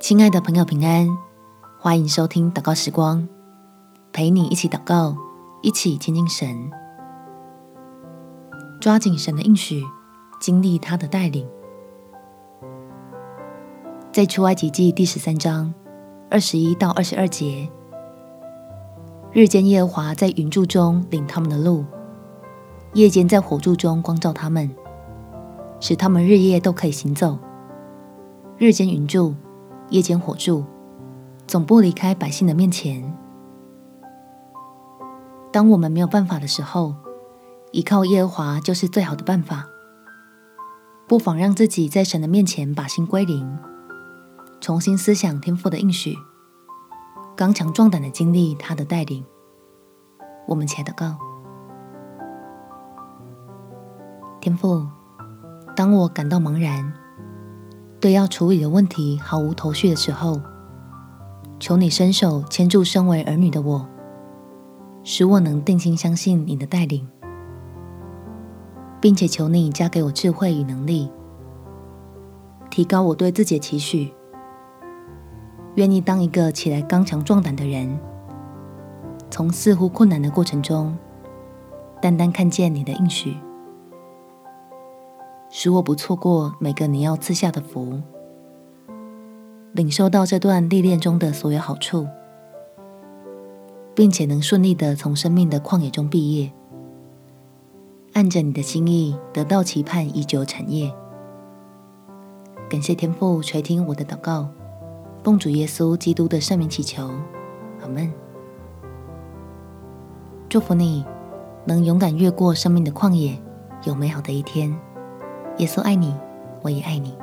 亲爱的朋友，平安！欢迎收听祷告时光，陪你一起祷告，一起亲近神，抓紧神的应许，经历他的带领。在出埃及记第十三章二十一到二十二节，日间耶和华在云柱中领他们的路，夜间在火柱中光照他们，使他们日夜都可以行走。日间云柱。夜间火柱，总不离开百姓的面前。当我们没有办法的时候，依靠耶和华就是最好的办法。不妨让自己在神的面前把心归零，重新思想天父的应许，刚强壮胆的经历他的带领。我们且祷告：天父，当我感到茫然。对要处理的问题毫无头绪的时候，求你伸手牵住身为儿女的我，使我能定心相信你的带领，并且求你加给我智慧与能力，提高我对自己的期许，愿意当一个起来刚强壮胆的人，从似乎困难的过程中，单单看见你的应许。使我不错过每个你要赐下的福，领受到这段历练中的所有好处，并且能顺利的从生命的旷野中毕业，按着你的心意得到期盼已久产业。感谢天父垂听我的祷告，奉主耶稣基督的圣名祈求，阿门。祝福你能勇敢越过生命的旷野，有美好的一天。耶稣爱你，我也爱你。